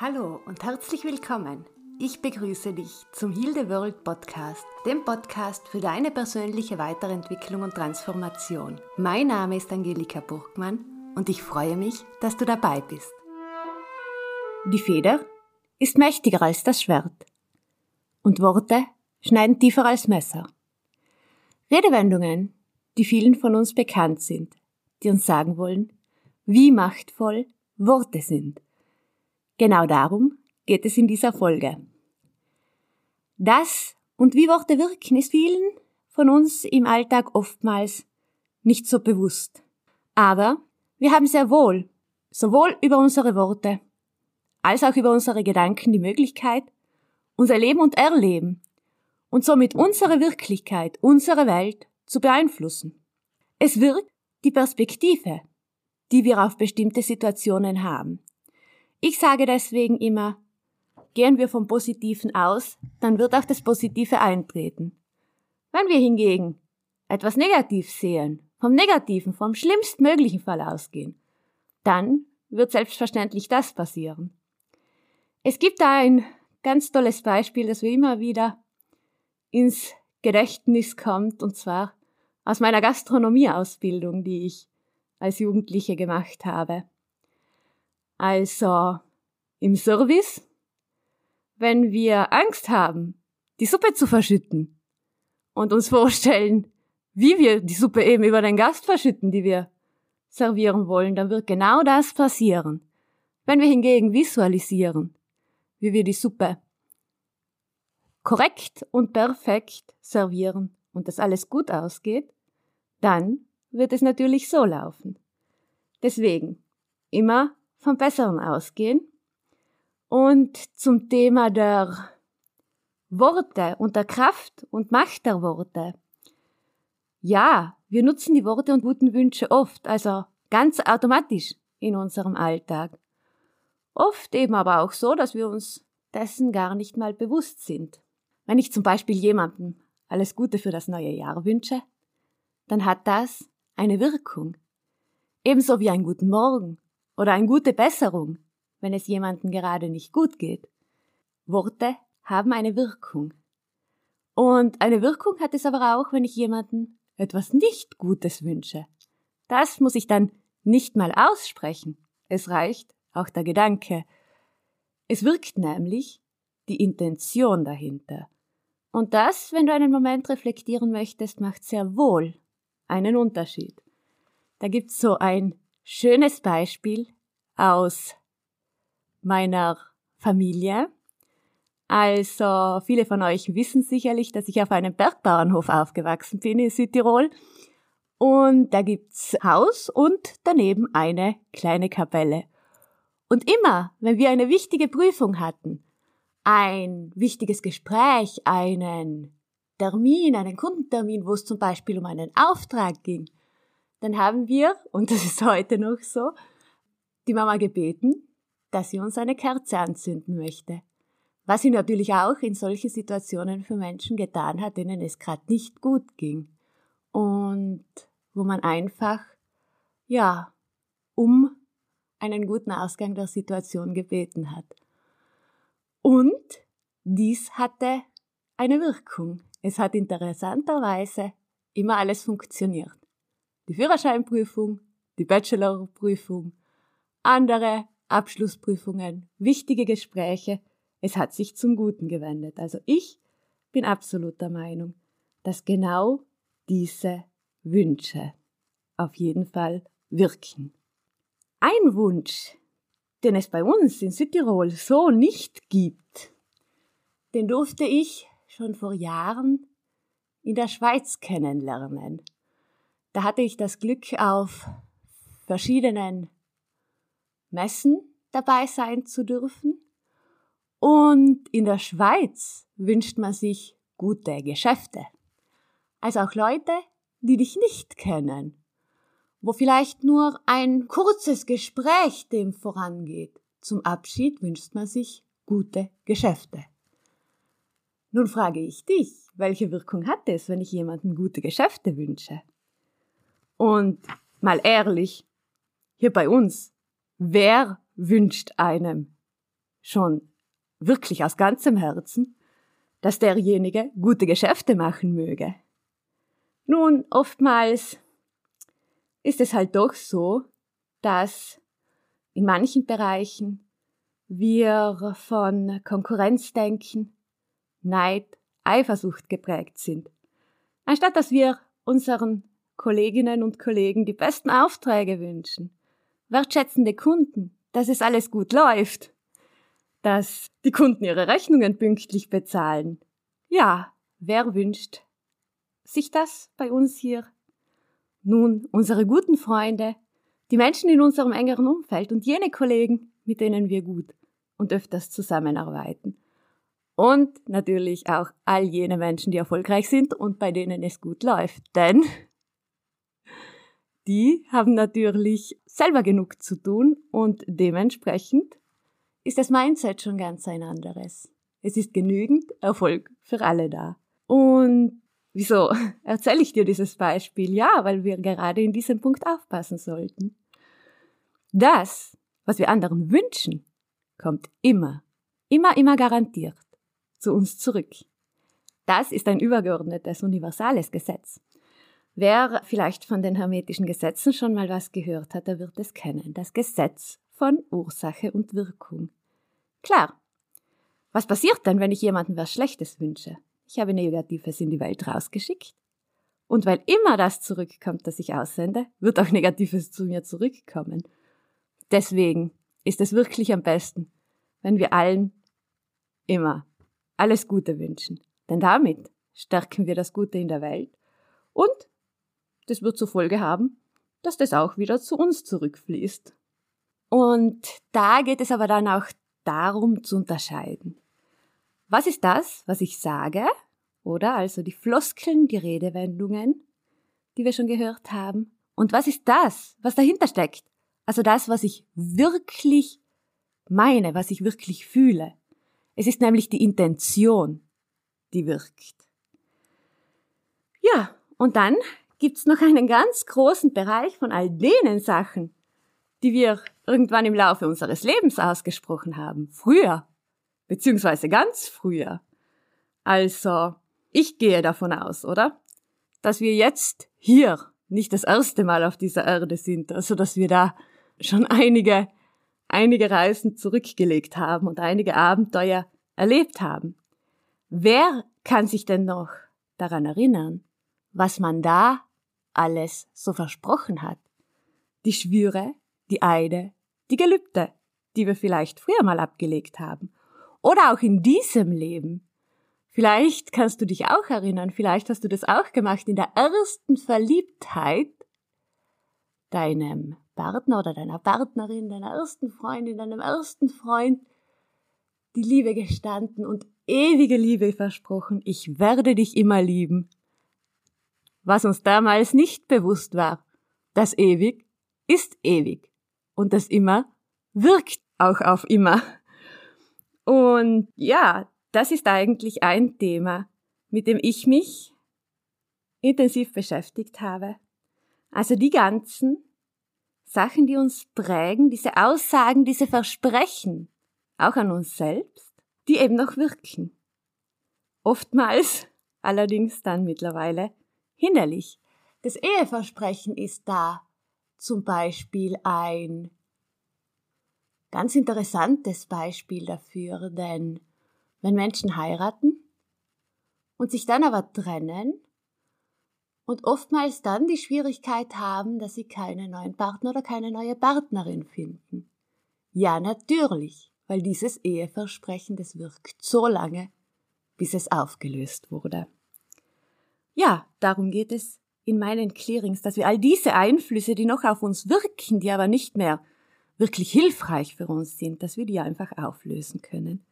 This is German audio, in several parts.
Hallo und herzlich willkommen. Ich begrüße dich zum Heal the World Podcast, dem Podcast für deine persönliche Weiterentwicklung und Transformation. Mein Name ist Angelika Burgmann und ich freue mich, dass du dabei bist. Die Feder ist mächtiger als das Schwert und Worte schneiden tiefer als Messer. Redewendungen, die vielen von uns bekannt sind, die uns sagen wollen, wie machtvoll Worte sind. Genau darum geht es in dieser Folge. Das und wie Worte wirken ist vielen von uns im Alltag oftmals nicht so bewusst. Aber wir haben sehr wohl, sowohl über unsere Worte als auch über unsere Gedanken die Möglichkeit, unser Leben und Erleben und somit unsere Wirklichkeit, unsere Welt zu beeinflussen. Es wirkt die Perspektive, die wir auf bestimmte Situationen haben. Ich sage deswegen immer, gehen wir vom Positiven aus, dann wird auch das Positive eintreten. Wenn wir hingegen etwas negativ sehen, vom Negativen, vom schlimmstmöglichen Fall ausgehen, dann wird selbstverständlich das passieren. Es gibt da ein ganz tolles Beispiel, das mir immer wieder ins Gedächtnis kommt, und zwar aus meiner Gastronomieausbildung, die ich als Jugendliche gemacht habe. Also im Service, wenn wir Angst haben, die Suppe zu verschütten und uns vorstellen, wie wir die Suppe eben über den Gast verschütten, die wir servieren wollen, dann wird genau das passieren. Wenn wir hingegen visualisieren, wie wir die Suppe korrekt und perfekt servieren und das alles gut ausgeht, dann wird es natürlich so laufen. Deswegen immer vom Besseren ausgehen. Und zum Thema der Worte und der Kraft und Macht der Worte. Ja, wir nutzen die Worte und guten Wünsche oft, also ganz automatisch in unserem Alltag. Oft eben aber auch so, dass wir uns dessen gar nicht mal bewusst sind. Wenn ich zum Beispiel jemandem alles Gute für das neue Jahr wünsche, dann hat das eine Wirkung. Ebenso wie ein guten Morgen oder eine gute Besserung, wenn es jemandem gerade nicht gut geht. Worte haben eine Wirkung. Und eine Wirkung hat es aber auch, wenn ich jemandem etwas nicht Gutes wünsche. Das muss ich dann nicht mal aussprechen. Es reicht auch der Gedanke. Es wirkt nämlich die Intention dahinter. Und das, wenn du einen Moment reflektieren möchtest, macht sehr wohl einen Unterschied. Da gibt's so ein schönes Beispiel aus meiner Familie. Also viele von euch wissen sicherlich, dass ich auf einem Bergbauernhof aufgewachsen bin in Südtirol. Und da gibt's Haus und daneben eine kleine Kapelle. Und immer, wenn wir eine wichtige Prüfung hatten, ein wichtiges Gespräch, einen Termin, einen Kundentermin, wo es zum Beispiel um einen Auftrag ging, dann haben wir, und das ist heute noch so, die Mama gebeten, dass sie uns eine Kerze anzünden möchte. Was sie natürlich auch in solchen Situationen für Menschen getan hat, denen es gerade nicht gut ging. Und wo man einfach, ja, um einen guten Ausgang der Situation gebeten hat. Und dies hatte eine Wirkung. Es hat interessanterweise immer alles funktioniert. Die Führerscheinprüfung, die Bachelorprüfung, andere Abschlussprüfungen, wichtige Gespräche. Es hat sich zum Guten gewendet. Also ich bin absolut der Meinung, dass genau diese Wünsche auf jeden Fall wirken. Ein Wunsch, den es bei uns in Südtirol so nicht gibt, den durfte ich schon vor Jahren in der Schweiz kennenlernen. Da hatte ich das Glück, auf verschiedenen Messen dabei sein zu dürfen. Und in der Schweiz wünscht man sich gute Geschäfte. Also auch Leute, die dich nicht kennen, wo vielleicht nur ein kurzes Gespräch dem vorangeht. Zum Abschied wünscht man sich gute Geschäfte. Nun frage ich dich, welche Wirkung hat es, wenn ich jemandem gute Geschäfte wünsche? Und mal ehrlich, hier bei uns, wer wünscht einem schon wirklich aus ganzem Herzen, dass derjenige gute Geschäfte machen möge. Nun, oftmals ist es halt doch so, dass in manchen Bereichen wir von Konkurrenzdenken, Neid, Eifersucht geprägt sind. Anstatt dass wir unseren Kolleginnen und Kollegen die besten Aufträge wünschen, wertschätzende Kunden, dass es alles gut läuft, dass die Kunden ihre Rechnungen pünktlich bezahlen. Ja, wer wünscht sich das bei uns hier? Nun, unsere guten Freunde, die Menschen in unserem engeren Umfeld und jene Kollegen, mit denen wir gut und öfters zusammenarbeiten. Und natürlich auch all jene Menschen, die erfolgreich sind und bei denen es gut läuft. Denn die haben natürlich selber genug zu tun und dementsprechend ist das Mindset schon ganz ein anderes. Es ist genügend Erfolg für alle da. Und wieso erzähle ich dir dieses Beispiel? Ja, weil wir gerade in diesem Punkt aufpassen sollten. Das, was wir anderen wünschen, kommt immer, immer, immer garantiert zu uns zurück. Das ist ein übergeordnetes, universales Gesetz. Wer vielleicht von den hermetischen Gesetzen schon mal was gehört hat, der wird es kennen. Das Gesetz von Ursache und Wirkung. Klar. Was passiert denn, wenn ich jemandem was Schlechtes wünsche? Ich habe Negatives in die Welt rausgeschickt. Und weil immer das zurückkommt, das ich aussende, wird auch Negatives zu mir zurückkommen. Deswegen ist es wirklich am besten, wenn wir allen immer alles Gute wünschen. Denn damit stärken wir das Gute in der Welt und das wird zur Folge haben, dass das auch wieder zu uns zurückfließt. Und da geht es aber dann auch darum zu unterscheiden. Was ist das, was ich sage? Oder also die Floskeln, die Redewendungen, die wir schon gehört haben. Und was ist das, was dahinter steckt? Also das, was ich wirklich meine, was ich wirklich fühle. Es ist nämlich die Intention, die wirkt. Ja, und dann gibt's noch einen ganz großen Bereich von all denen Sachen, die wir irgendwann im Laufe unseres Lebens ausgesprochen haben. Früher. Beziehungsweise ganz früher. Also, ich gehe davon aus, oder? Dass wir jetzt hier nicht das erste Mal auf dieser Erde sind, also dass wir da schon einige, einige Reisen zurückgelegt haben und einige Abenteuer erlebt haben. Wer kann sich denn noch daran erinnern, was man da alles so versprochen hat. Die Schwüre, die Eide, die Gelübde, die wir vielleicht früher mal abgelegt haben. Oder auch in diesem Leben. Vielleicht kannst du dich auch erinnern, vielleicht hast du das auch gemacht in der ersten Verliebtheit deinem Partner oder deiner Partnerin, deiner ersten Freundin, deinem ersten Freund die Liebe gestanden und ewige Liebe versprochen. Ich werde dich immer lieben was uns damals nicht bewusst war. Das ewig ist ewig und das immer wirkt auch auf immer. Und ja, das ist eigentlich ein Thema, mit dem ich mich intensiv beschäftigt habe. Also die ganzen Sachen, die uns prägen, diese Aussagen, diese Versprechen, auch an uns selbst, die eben noch wirken. Oftmals, allerdings dann mittlerweile, hinderlich. Das Eheversprechen ist da zum Beispiel ein ganz interessantes Beispiel dafür, denn wenn Menschen heiraten und sich dann aber trennen und oftmals dann die Schwierigkeit haben, dass sie keinen neuen Partner oder keine neue Partnerin finden. Ja, natürlich, weil dieses Eheversprechen, das wirkt so lange, bis es aufgelöst wurde. Ja, darum geht es in meinen Clearings, dass wir all diese Einflüsse, die noch auf uns wirken, die aber nicht mehr wirklich hilfreich für uns sind, dass wir die einfach auflösen können.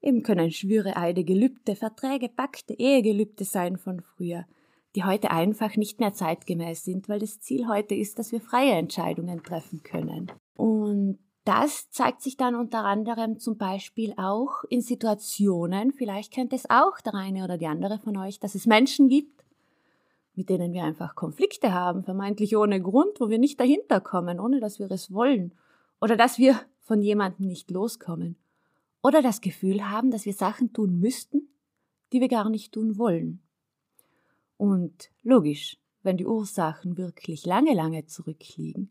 Eben können Schwüre, Eide, Gelübde, Verträge, Pakte, Ehegelübde sein von früher, die heute einfach nicht mehr zeitgemäß sind, weil das Ziel heute ist, dass wir freie Entscheidungen treffen können. Und das zeigt sich dann unter anderem zum Beispiel auch in Situationen, vielleicht kennt es auch der eine oder die andere von euch, dass es Menschen gibt, mit denen wir einfach Konflikte haben, vermeintlich ohne Grund, wo wir nicht dahinter kommen, ohne dass wir es wollen, oder dass wir von jemandem nicht loskommen. Oder das Gefühl haben, dass wir Sachen tun müssten, die wir gar nicht tun wollen. Und logisch, wenn die Ursachen wirklich lange, lange zurückliegen,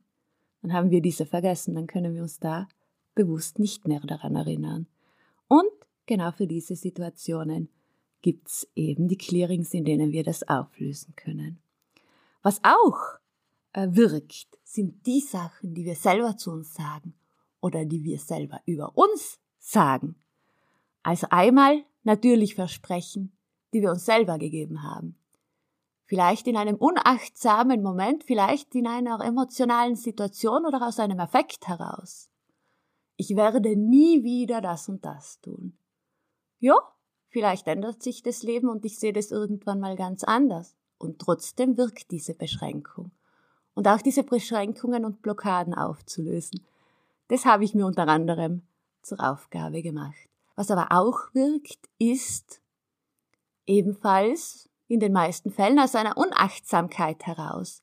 dann haben wir diese vergessen, dann können wir uns da bewusst nicht mehr daran erinnern. Und genau für diese Situationen gibt's eben die Clearings, in denen wir das auflösen können. Was auch äh, wirkt, sind die Sachen, die wir selber zu uns sagen oder die wir selber über uns sagen. Also einmal natürlich Versprechen, die wir uns selber gegeben haben. Vielleicht in einem unachtsamen Moment, vielleicht in einer emotionalen Situation oder aus einem Affekt heraus. Ich werde nie wieder das und das tun. Ja, vielleicht ändert sich das Leben und ich sehe das irgendwann mal ganz anders. Und trotzdem wirkt diese Beschränkung. Und auch diese Beschränkungen und Blockaden aufzulösen. Das habe ich mir unter anderem zur Aufgabe gemacht. Was aber auch wirkt, ist ebenfalls in den meisten Fällen aus einer Unachtsamkeit heraus.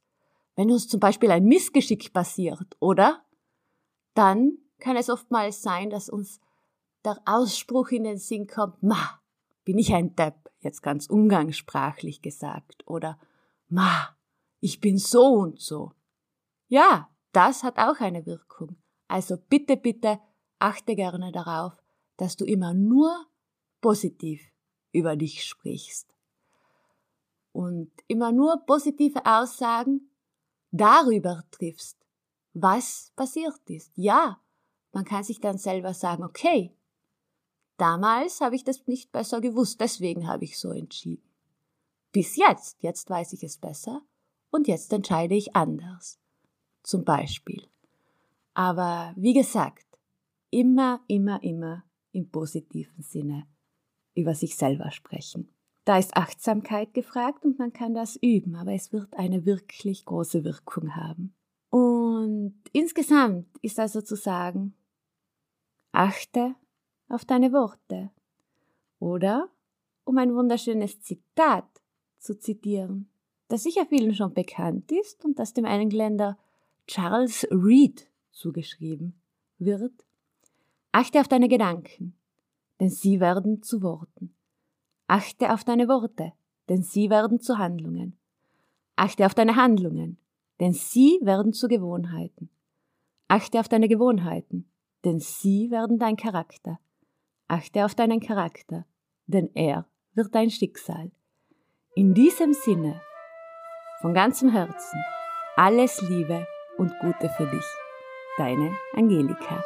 Wenn uns zum Beispiel ein Missgeschick passiert, oder? Dann kann es oftmals sein, dass uns der Ausspruch in den Sinn kommt, ma, bin ich ein Depp, jetzt ganz umgangssprachlich gesagt, oder ma, ich bin so und so. Ja, das hat auch eine Wirkung. Also bitte, bitte achte gerne darauf, dass du immer nur positiv über dich sprichst und immer nur positive Aussagen darüber triffst, was passiert ist. Ja, man kann sich dann selber sagen, okay, damals habe ich das nicht besser gewusst, deswegen habe ich so entschieden. Bis jetzt, jetzt weiß ich es besser und jetzt entscheide ich anders. Zum Beispiel. Aber wie gesagt, immer, immer, immer im positiven Sinne über sich selber sprechen. Da ist Achtsamkeit gefragt und man kann das üben, aber es wird eine wirklich große Wirkung haben. Und insgesamt ist also zu sagen, achte auf deine Worte. Oder, um ein wunderschönes Zitat zu zitieren, das sicher vielen schon bekannt ist und das dem Engländer Charles Reed zugeschrieben wird, achte auf deine Gedanken, denn sie werden zu Worten. Achte auf deine Worte, denn sie werden zu Handlungen. Achte auf deine Handlungen, denn sie werden zu Gewohnheiten. Achte auf deine Gewohnheiten, denn sie werden dein Charakter. Achte auf deinen Charakter, denn er wird dein Schicksal. In diesem Sinne, von ganzem Herzen, alles Liebe und Gute für dich. Deine Angelika.